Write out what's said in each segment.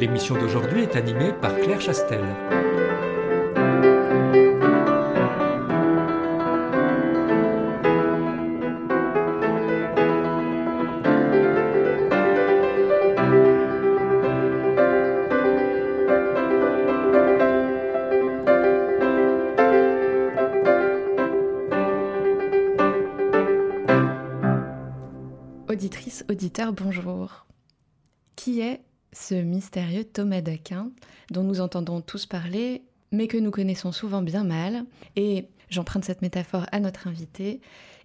L'émission d'aujourd'hui est animée par Claire Chastel. Auditrice, auditeur, bonjour. Qui est ce mystérieux Thomas d'Aquin dont nous entendons tous parler, mais que nous connaissons souvent bien mal Et j'emprunte cette métaphore à notre invité.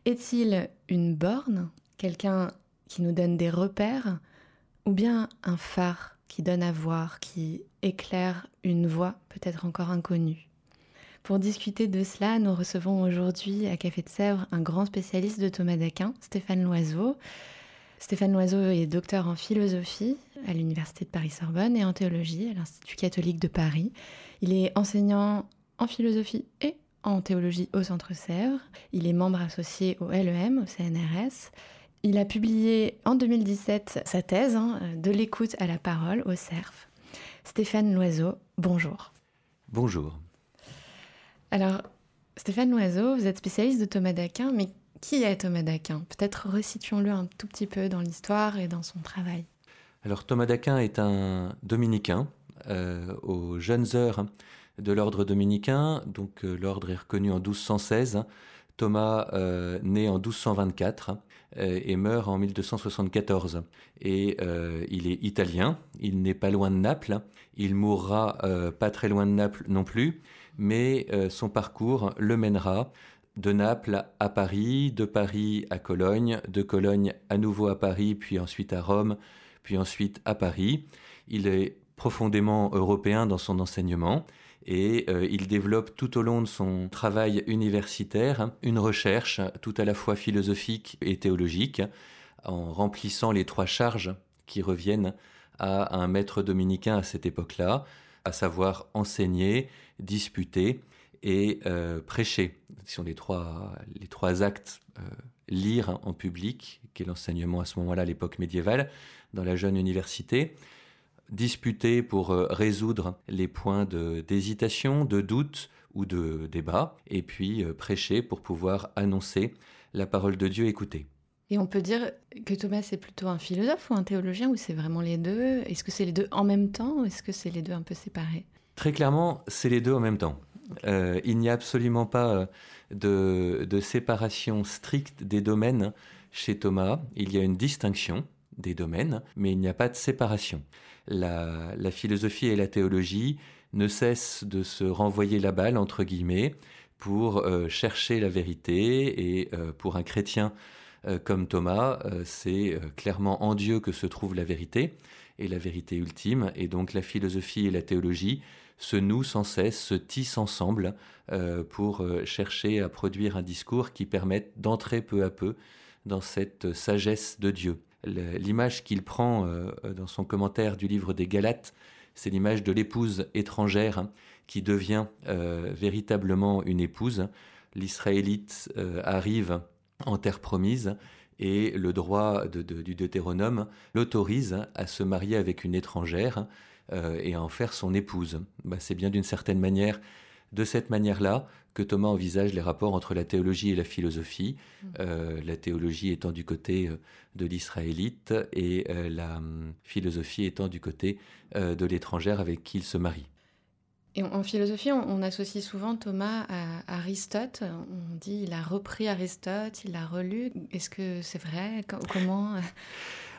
Est-il une borne, quelqu'un qui nous donne des repères, ou bien un phare qui donne à voir, qui éclaire une voie peut-être encore inconnue? Pour discuter de cela, nous recevons aujourd'hui à Café de Sèvres un grand spécialiste de Thomas d'Aquin, Stéphane Loiseau. Stéphane Loiseau est docteur en philosophie à l'Université de Paris-Sorbonne et en théologie à l'Institut catholique de Paris. Il est enseignant en philosophie et en théologie au Centre Sèvres. Il est membre associé au LEM, au CNRS. Il a publié en 2017 sa thèse hein, De l'écoute à la parole au CERF. Stéphane Loiseau, bonjour. Bonjour. Alors, Stéphane Loiseau, vous êtes spécialiste de Thomas d'Aquin, mais qui est Thomas d'Aquin? Peut-être resituons-le un tout petit peu dans l'histoire et dans son travail. Alors, Thomas d'Aquin est un dominicain euh, aux jeunes heures de l'ordre dominicain. Donc, euh, l'ordre est reconnu en 1216. Thomas euh, naît en 1224 et meurt en 1274. Et il est italien, il n'est pas loin de Naples, il mourra pas très loin de Naples non plus mais son parcours le mènera de Naples à Paris, de Paris à Cologne, de Cologne à nouveau à Paris, puis ensuite à Rome, puis ensuite à Paris. Il est profondément européen dans son enseignement et euh, il développe tout au long de son travail universitaire une recherche tout à la fois philosophique et théologique en remplissant les trois charges qui reviennent à un maître dominicain à cette époque-là, à savoir enseigner, disputer et euh, prêcher. Ce sont les trois, les trois actes. Euh, lire en public, qui est l'enseignement à ce moment-là, à l'époque médiévale, dans la jeune université. Disputer pour euh, résoudre les points d'hésitation, de, doute ou de débat. Et puis prêcher pour pouvoir annoncer la parole de Dieu écoutée. Et on peut dire que Thomas est plutôt un philosophe ou un théologien, ou c'est vraiment les deux? Est-ce que c'est les deux en même temps, ou est-ce que c'est les deux un peu séparés? Très clairement, c'est les deux en même temps. Euh, il n'y a absolument pas euh, de, séparation stricte des domaines chez Thomas. Il y a une distinction des domaines, mais il n'y a pas de séparation. La, philosophie et la théologie ne cessent de se renvoyer la balle, entre guillemets, pour euh, chercher la vérité. Et pour un chrétien comme Thomas, c'est clairement en Dieu que se trouve la vérité et la vérité ultime. Et donc la philosophie et la théologie se nouent sans cesse, se tissent ensemble euh, pour euh, chercher à produire un discours qui permette d'entrer peu à peu dans cette sagesse de Dieu. L'image qu'il prend euh, dans son commentaire du livre des Galates, c'est l'image de l'épouse étrangère qui devient véritablement une épouse. L'Israélite arrive en terre promise et le droit du Deutéronome l'autorise à se marier avec une étrangère euh, et à en faire son épouse. Bah, c'est bien d'une certaine manière, de cette manière-là, que Thomas envisage les rapports entre la théologie et la philosophie, mm. euh, la théologie étant du côté euh, de l'israélite et la hum, philosophie étant du côté de l'étrangère avec qui il se marie. Et en philosophie, on, associe souvent Thomas à Aristote. On dit il a repris Aristote, il l'a relu. Est-ce que c'est vrai? Comment?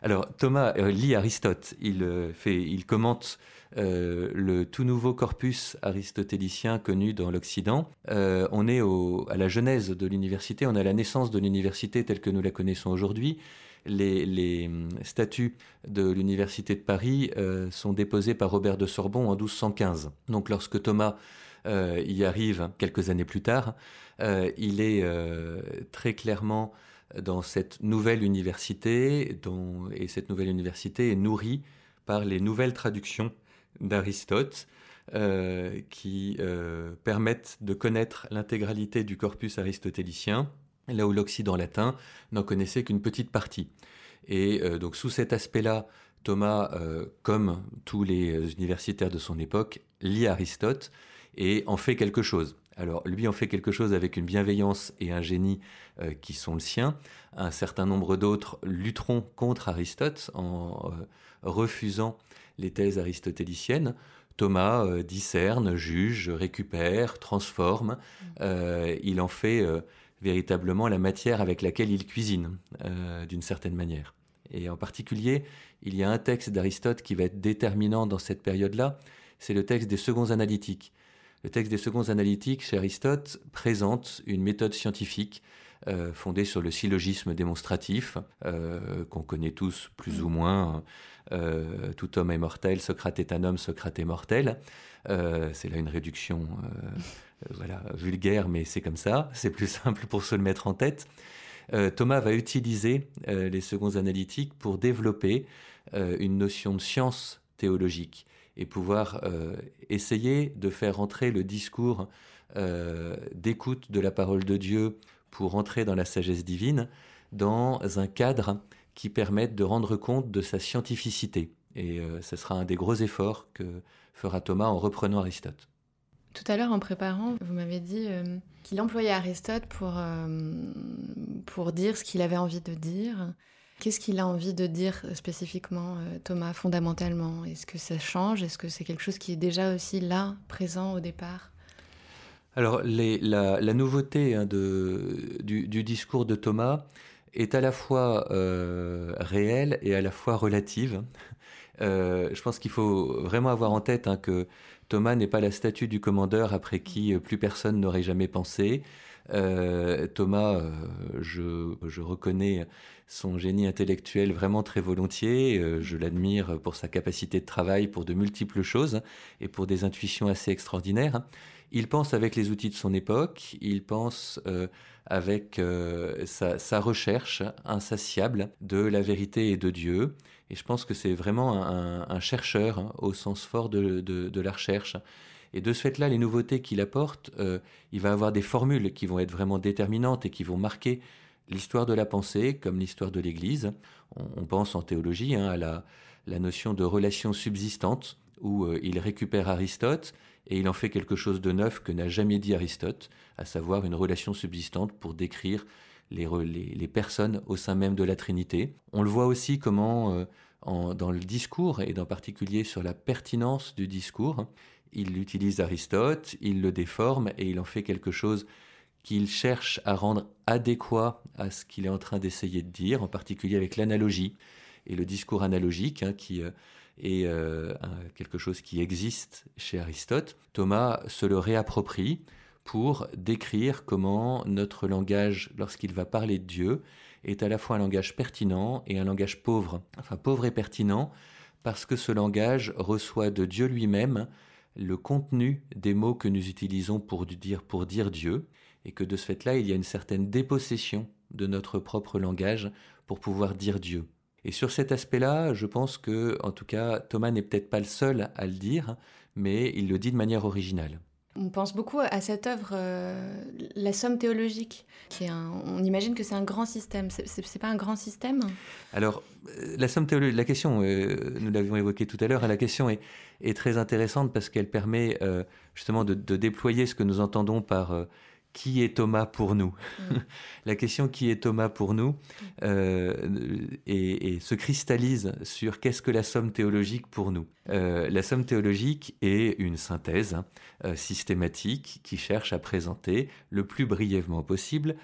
Alors Thomas euh, lit Aristote. Il euh, fait, il commente euh, le tout nouveau corpus aristotélicien connu dans l'Occident. on est à la genèse de l'université, on est à la naissance de l'université telle que nous la connaissons aujourd'hui. les, hum, statuts de l'Université de Paris sont déposés par Robert de Sorbon en 1215. Donc lorsque Thomas y arrive quelques années plus tard, il est très clairement dans cette nouvelle université, et cette nouvelle université est nourrie par les nouvelles traductions d'Aristote, qui permettent de connaître l'intégralité du corpus aristotélicien, là où l'Occident latin n'en connaissait qu'une petite partie. Et euh, donc sous cet aspect-là, Thomas, euh, comme tous les universitaires de son époque, lit Aristote et en fait quelque chose. Alors lui en fait quelque chose avec une bienveillance et un génie euh, qui sont le sien. Un certain nombre d'autres lutteront contre Aristote en refusant les thèses aristotéliciennes. Thomas discerne, juge, récupère, transforme. Mmh. il en fait véritablement la matière avec laquelle il cuisine, d'une certaine manière. Et en particulier, il y a un texte d'Aristote qui va être déterminant dans cette période-là, c'est le texte des seconds analytiques. Le texte des seconds analytiques chez Aristote présente une méthode scientifique euh, fondée sur le syllogisme démonstratif, euh, qu'on connaît tous plus ou moins. Euh, tout homme est mortel, Socrate est un homme, Socrate est mortel. c'est là une réduction voilà, vulgaire, mais c'est comme ça. C'est plus simple pour se le mettre en tête. Thomas va utiliser les seconds analytiques pour développer une notion de science théologique et pouvoir essayer de faire entrer le discours d'écoute de la parole de Dieu pour entrer dans la sagesse divine dans un cadre qui permette de rendre compte de sa scientificité. Et ce sera un des gros efforts que fera Thomas en reprenant Aristote. Tout à l'heure, en préparant, vous m'avez dit euh, qu'il employait Aristote pour, euh, pour dire ce qu'il avait envie de dire. Qu'est-ce qu'il a envie de dire spécifiquement, euh, Thomas, fondamentalement? Est-ce que ça change? Est-ce que c'est quelque chose qui est déjà aussi là, présent au départ? Alors, la, nouveauté hein, du, discours de Thomas est à la fois réelle et à la fois relative. je pense qu'il faut vraiment avoir en tête hein, que Thomas n'est pas la statue du commandeur après qui euh, plus personne n'aurait jamais pensé. Euh, Thomas, euh, je, reconnais son génie intellectuel vraiment très volontiers. je l'admire pour sa capacité de travail pour de multiples choses et pour des intuitions assez extraordinaires. Il pense avec les outils de son époque, il pense avec sa, recherche insatiable de la vérité et de Dieu. Et je pense que c'est vraiment un, chercheur hein, au sens fort de, la recherche. Et de ce fait-là, les nouveautés qu'il apporte, euh, il va avoir des formules qui vont être vraiment déterminantes et qui vont marquer l'histoire de la pensée comme l'histoire de l'Église. On, pense en théologie hein, à la, notion de relation subsistante, où euh, il récupère Aristote et il en fait quelque chose de neuf que n'a jamais dit Aristote, à savoir une relation subsistante pour décrire les, personnes au sein même de la Trinité. On le voit aussi comment, euh, dans le discours, et en particulier sur la pertinence du discours, il utilise Aristote, il le déforme et il en fait quelque chose qu'il cherche à rendre adéquat à ce qu'il est en train d'essayer de dire, en particulier avec l'analogie et le discours analogique, hein, qui euh, est euh, quelque chose qui existe chez Aristote. Thomas se le réapproprie pour décrire comment notre langage, lorsqu'il va parler de Dieu, est à la fois un langage pertinent et un langage pauvre. Enfin, pauvre et pertinent, parce que ce langage reçoit de Dieu lui-même le contenu des mots que nous utilisons pour dire, pour dire Dieu, et que de ce fait-là, il y a une certaine dépossession de notre propre langage pour pouvoir dire Dieu. Et sur cet aspect-là, je pense que, en tout cas, Thomas n'est peut-être pas le seul à le dire, mais il le dit de manière originale. On pense beaucoup à cette œuvre, euh, la somme théologique. Qui est on imagine que c'est un grand système. C'est pas un grand système? Alors, euh, la somme théologique, la question, euh, nous l'avions évoqué tout à l'heure, la question est, très intéressante parce qu'elle permet justement de, déployer ce que nous entendons par qui est Thomas pour nous mm. La question qui est Thomas pour nous euh, et, se cristallise sur qu'est-ce que la somme théologique pour nous. Euh, la somme théologique est une synthèse hein, euh, systématique qui cherche à présenter le plus brièvement possible,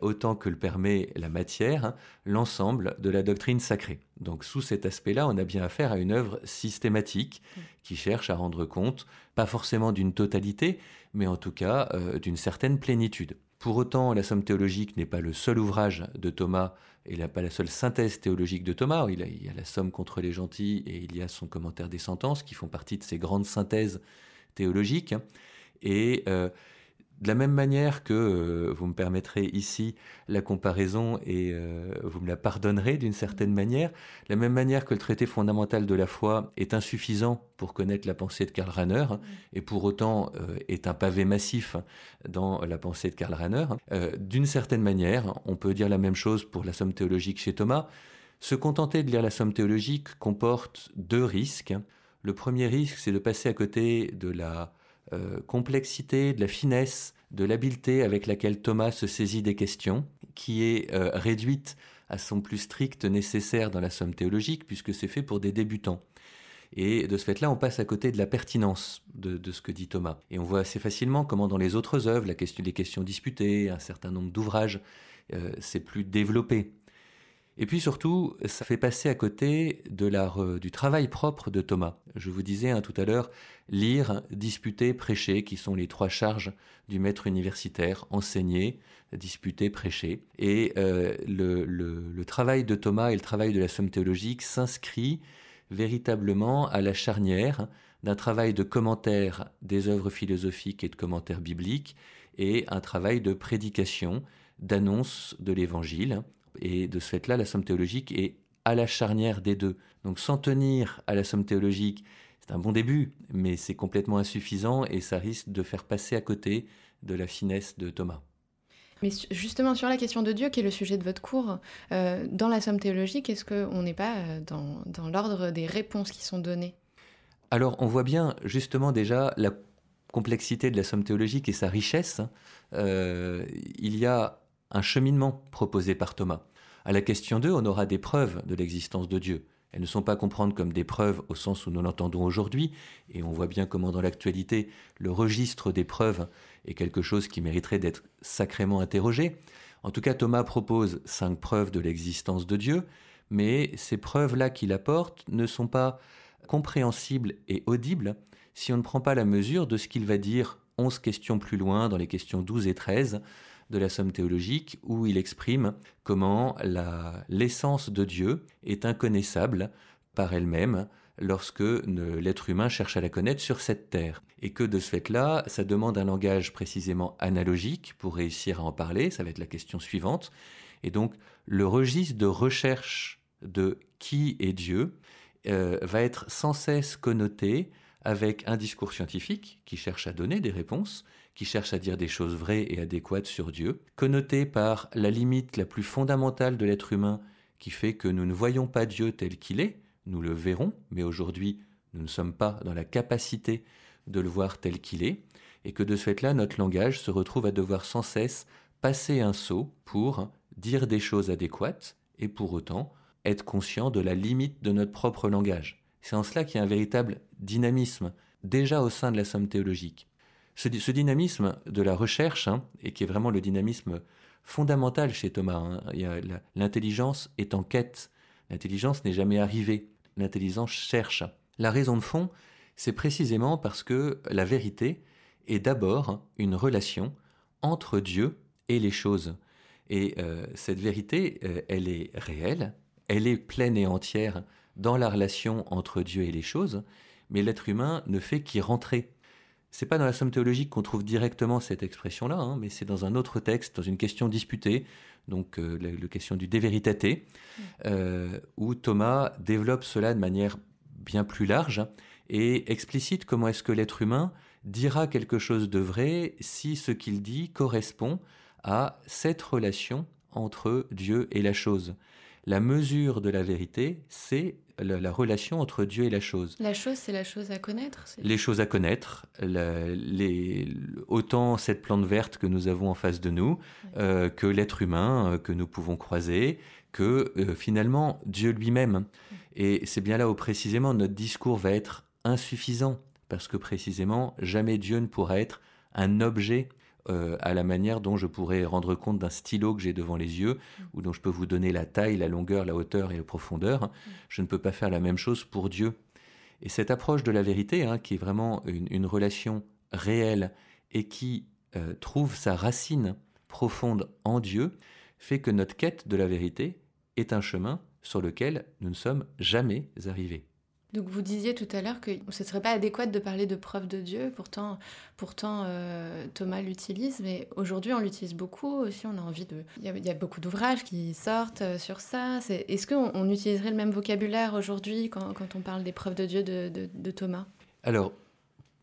autant que le permet la matière, hein, l'ensemble de la doctrine sacrée. Donc sous cet aspect-là, on a bien affaire à une œuvre systématique qui cherche à rendre compte, pas forcément d'une totalité, mais en tout cas euh, d'une certaine plénitude. Pour autant, la Somme théologique n'est pas le seul ouvrage de Thomas et pas la seule synthèse théologique de Thomas. Il, y a la Somme contre les gentils et il y a son commentaire des sentences qui font partie de ces grandes synthèses théologiques. Et euh, de la même manière que euh, vous me permettrez ici la comparaison et euh, vous me la pardonnerez d'une certaine manière, de la même manière que le traité fondamental de la foi est insuffisant pour connaître la pensée de Karl Rahner et pour autant euh, est un pavé massif dans la pensée de Karl Rahner, d'une certaine manière, on peut dire la même chose pour la somme théologique chez Thomas. Se contenter de lire la somme théologique comporte deux risques. Le premier risque, c'est de passer à côté de la euh, complexité, de la finesse, de l'habileté avec laquelle Thomas se saisit des questions, qui est euh, réduite à son plus strict nécessaire dans la somme théologique, puisque c'est fait pour des débutants. Et de ce fait-là, on passe à côté de la pertinence de, ce que dit Thomas. Et on voit assez facilement comment dans les autres œuvres, la question, les questions disputées, un certain nombre d'ouvrages, euh, c'est plus développé. Et puis surtout, ça fait passer à côté de du travail propre de Thomas. Je vous disais hein, tout à l'heure, lire, disputer, prêcher, qui sont les trois charges du maître universitaire, enseigner, disputer, prêcher. Et euh, le, travail de Thomas et le travail de la somme théologique s'inscrit véritablement à la charnière d'un travail de commentaire des œuvres philosophiques et de commentaires bibliques et un travail de prédication, d'annonce de l'Évangile et de ce fait-là, la somme théologique est à la charnière des deux. Donc s'en tenir à la somme théologique, c'est un bon début, mais c'est complètement insuffisant et ça risque de faire passer à côté de la finesse de Thomas. Mais justement sur la question de Dieu, qui est le sujet de votre cours, euh, dans la somme théologique, est-ce qu'on n'est pas euh, dans, dans l'ordre des réponses qui sont données? Alors on voit bien justement déjà la complexité de la somme théologique et sa richesse. Euh, il y a un cheminement proposé par Thomas. À la question 2, on aura des preuves de l'existence de Dieu. Elles ne sont pas comprises comme des preuves au sens où nous l'entendons aujourd'hui, et on voit bien comment dans l'actualité le registre des preuves est quelque chose qui mériterait d'être sacrément interrogé. En tout cas, Thomas propose cinq preuves de l'existence de Dieu, mais ces preuves-là qu'il apporte ne sont pas compréhensibles et audibles si on ne prend pas la mesure de ce qu'il va dire onze questions plus loin, dans les questions 12 et 13, de la Somme théologique où il exprime comment l'essence de Dieu est inconnaissable par elle-même lorsque l'être humain cherche à la connaître sur cette terre. Et que de ce fait-là, ça demande un langage précisément analogique pour réussir à en parler, ça va être la question suivante. Et donc le registre de recherche de qui est Dieu euh, va être sans cesse connoté avec un discours scientifique qui cherche à donner des réponses, qui cherche à dire des choses vraies et adéquates sur Dieu, connoté par la limite la plus fondamentale de l'être humain qui fait que nous ne voyons pas Dieu tel qu'il est, nous le verrons, mais aujourd'hui nous ne sommes pas dans la capacité de le voir tel qu'il est, et que de ce fait-là notre langage se retrouve à devoir sans cesse passer un saut pour dire des choses adéquates et pour autant être conscient de la limite de notre propre langage. C'est en cela qu'il y a un véritable dynamisme déjà au sein de la somme théologique. Ce, dynamisme de la recherche, hein, et qui est vraiment le dynamisme fondamental chez Thomas, hein, l'intelligence est en quête, l'intelligence n'est jamais arrivée, l'intelligence cherche. La raison de fond, c'est précisément parce que la vérité est d'abord une relation entre Dieu et les choses. Et euh, cette vérité, euh, elle est réelle, elle est pleine et entière dans la relation entre Dieu et les choses, mais l'être humain ne fait qu'y rentrer. C'est pas dans la somme théologique qu'on trouve directement cette expression-là, hein, mais c'est dans un autre texte, dans une question disputée, donc euh, la, question du de veritate, mm. euh, où Thomas développe cela de manière bien plus large et explicite comment est-ce que l'être humain dira quelque chose de vrai si ce qu'il dit correspond à cette relation entre Dieu et la chose. La mesure de la vérité, c'est la, relation entre Dieu et la chose. La chose, c'est la chose à connaître Les choses à connaître. autant cette plante verte que nous avons en face de nous, euh, que l'être humain euh, que nous pouvons croiser, que euh, finalement Dieu lui-même. Et c'est bien là où précisément notre discours va être insuffisant, parce que précisément jamais Dieu ne pourra être un objet euh, à la manière dont je pourrais rendre compte d'un stylo que j'ai devant les yeux, ou dont je peux vous donner la taille, la longueur, la hauteur et la profondeur. Je ne peux pas faire la même chose pour Dieu. Et cette approche de la vérité, hein, qui est vraiment une, relation réelle et qui euh, trouve sa racine profonde en Dieu fait que notre quête de la vérité est un chemin sur lequel nous ne sommes jamais arrivés. Donc vous disiez tout à l'heure que ce ne serait pas adéquat de parler de preuve de Dieu, pourtant, pourtant euh, Thomas l'utilise, mais aujourd'hui on l'utilise beaucoup aussi, on a envie de... Il y a, beaucoup d'ouvrages qui sortent euh, sur ça. Est-ce qu'on on utiliserait le même vocabulaire aujourd'hui quand, on parle des preuves de Dieu de, Thomas? Alors,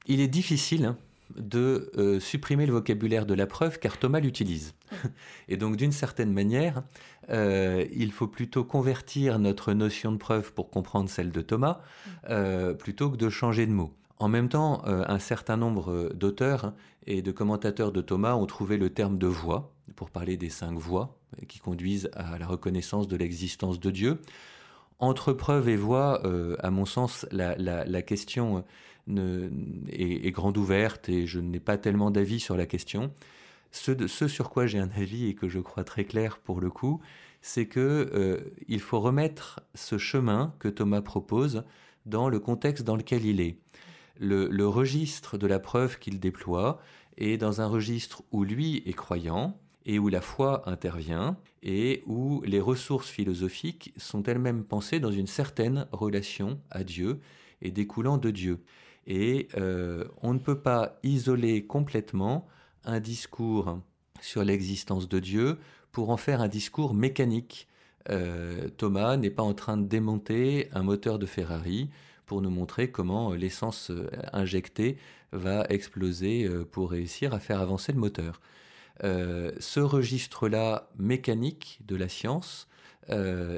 il est difficile hein, de euh, supprimer le vocabulaire de la preuve car Thomas l'utilise. Et donc d'une certaine manière, euh, il faut plutôt convertir notre notion de preuve pour comprendre celle de Thomas, euh, plutôt que de changer de mot. En même temps, un certain nombre d'auteurs et de commentateurs de Thomas ont trouvé le terme de voix pour parler des cinq voies qui conduisent à la reconnaissance de l'existence de Dieu. Entre preuve et voix, à mon sens, la, la question est, grande ouverte et je n'ai pas tellement d'avis sur la question. Ce, sur quoi j'ai un avis et que je crois très clair pour le coup, c'est que euh, il faut remettre ce chemin que Thomas propose dans le contexte dans lequel il est. Le, registre de la preuve qu'il déploie est dans un registre où lui est croyant et où la foi intervient et où les ressources philosophiques sont elles-mêmes pensées dans une certaine relation à Dieu et découlant de Dieu. Et euh, on ne peut pas isoler complètement un discours sur l'existence de Dieu pour en faire un discours mécanique. Euh, Thomas n'est pas en train de démonter un moteur de Ferrari pour nous montrer comment l'essence euh, injectée va exploser pour réussir à faire avancer le moteur. ce registre-là mécanique de la science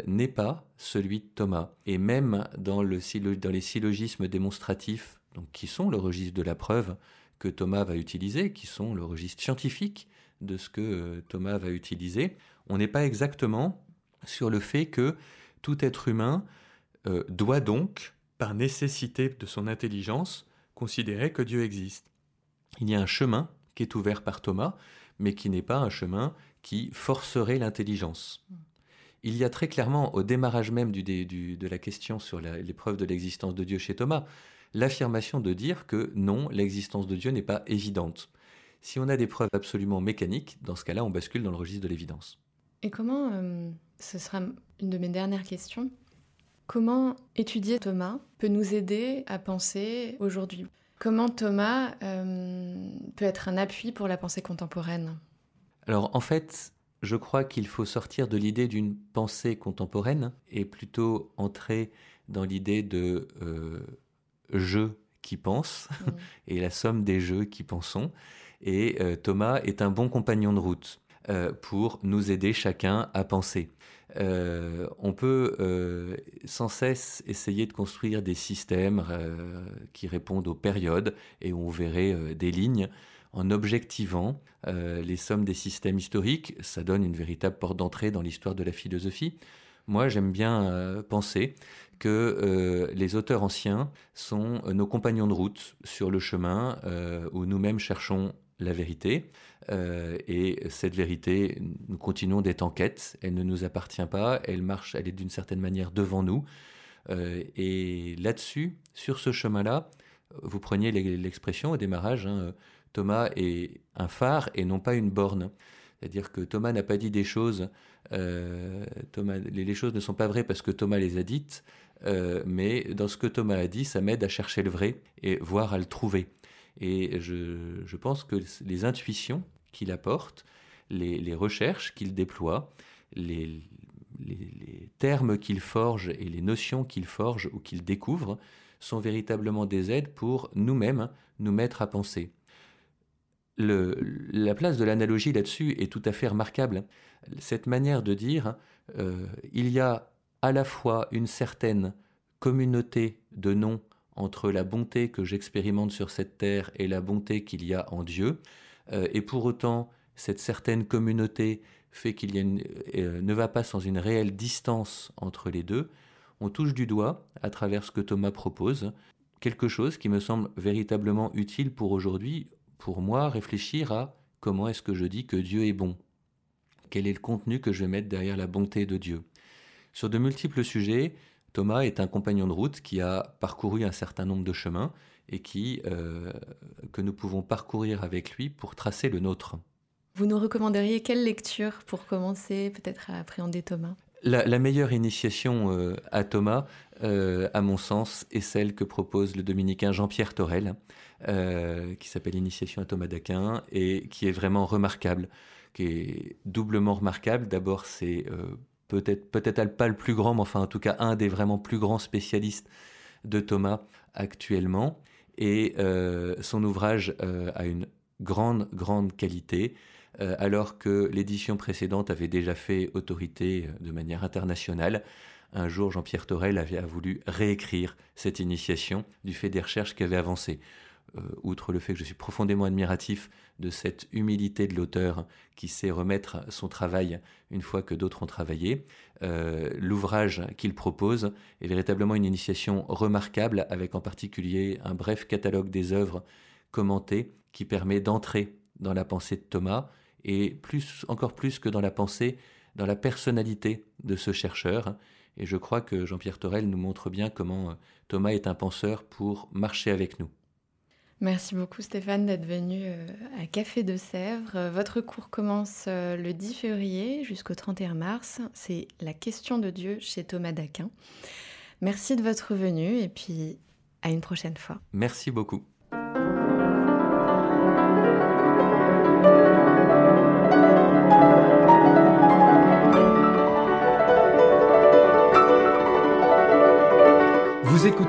n'est pas celui de Thomas. Et même dans les syllogismes démonstratifs donc qui sont le registre de la preuve que Thomas va utiliser, qui sont le registre scientifique de ce que euh, Thomas va utiliser, on n'est pas exactement sur le fait que tout être humain euh, doit donc, par nécessité de son intelligence, considérer que Dieu existe. Il y a un chemin qui est ouvert par Thomas, mais qui n'est pas un chemin qui forcerait l'intelligence. Il y a très clairement, au démarrage même de la question sur l'épreuve de l'existence de Dieu chez Thomas, l'affirmation de dire que non, l'existence de Dieu n'est pas évidente. Si on a des preuves absolument mécaniques, dans ce cas-là, on bascule dans le registre de l'évidence. Et comment, euh, ce sera une de mes dernières questions, comment étudier Thomas peut nous aider à penser aujourd'hui? Comment Thomas euh, peut être un appui pour la pensée contemporaine? Alors en fait, je crois qu'il faut sortir de l'idée d'une pensée contemporaine et plutôt entrer dans l'idée de euh, jeux qui pensent et la somme des jeux qui pensons. Et euh, Thomas est un bon compagnon de route euh, pour nous aider chacun à penser. Euh, on peut sans cesse essayer de construire des systèmes qui répondent aux périodes et on verrait des lignes en objectivant les sommes des systèmes historiques. Ça donne une véritable porte d'entrée dans l'histoire de la philosophie. Moi, j'aime bien penser que euh, les auteurs anciens sont euh, nos compagnons de route sur le chemin euh, où nous-mêmes cherchons la vérité. et cette vérité, nous continuons d'être en quête. Elle ne nous appartient pas. Elle marche, elle est d'une certaine manière devant nous. et là-dessus, sur ce chemin-là, vous preniez l'expression au démarrage, hein, Thomas est un phare et non pas une borne. C'est-à-dire que Thomas n'a pas dit des choses, Thomas, les, choses ne sont pas vraies parce que Thomas les a dites, euh, mais dans ce que Thomas a dit, ça m'aide à chercher le vrai et voir à le trouver. Et je, pense que les intuitions qu'il apporte, les, recherches qu'il déploie, les, les termes qu'il forge et les notions qu'il forge ou qu'il découvre sont véritablement des aides pour nous-mêmes nous mettre à penser. Le, la place de l'analogie là-dessus est tout à fait remarquable. Cette manière de dire, euh, il y a à la fois une certaine communauté de noms entre la bonté que j'expérimente sur cette terre et la bonté qu'il y a en Dieu, euh, et pour autant cette certaine communauté fait qu'il euh, ne va pas sans une réelle distance entre les deux, on touche du doigt, à travers ce que Thomas propose, quelque chose qui me semble véritablement utile pour aujourd'hui, pour moi, réfléchir à comment est-ce que je dis que Dieu est bon. Quel est le contenu que je vais mettre derrière la bonté de Dieu? Sur de multiples sujets, Thomas est un compagnon de route qui a parcouru un certain nombre de chemins et qui, euh, que nous pouvons parcourir avec lui pour tracer le nôtre. Vous nous recommanderiez quelle lecture pour commencer peut-être à appréhender Thomas? La, meilleure initiation euh, à Thomas, euh, à mon sens, est celle que propose le dominicain Jean-Pierre Torel, euh, qui s'appelle Initiation à Thomas d'Aquin, et qui est vraiment remarquable, qui est doublement remarquable. D'abord, c'est peut-être pas le plus grand, mais en tout cas un des vraiment plus grands spécialistes de Thomas actuellement. Et son ouvrage a une grande, grande qualité. Euh, alors que l'édition précédente avait déjà fait autorité euh, de manière internationale. Un jour, Jean-Pierre Torel avait voulu réécrire cette initiation du fait des recherches qui avaient avancé. Euh, outre le fait que je suis profondément admiratif de cette humilité de l'auteur qui sait remettre son travail une fois que d'autres ont travaillé, l'ouvrage qu'il propose est véritablement une initiation remarquable avec en particulier un bref catalogue des œuvres commentées qui permet d'entrer dans la pensée de Thomas et plus, encore plus que dans la pensée, dans la personnalité de ce chercheur. Et je crois que Jean-Pierre Torel nous montre bien comment euh, Thomas est un penseur pour marcher avec nous. Merci beaucoup Stéphane d'être venu euh, à Café de Sèvres. Votre cours commence euh, le 10 février jusqu'au 31 mars. C'est la question de Dieu chez Thomas d'Aquin. Merci de votre venue et puis à une prochaine fois. Merci beaucoup.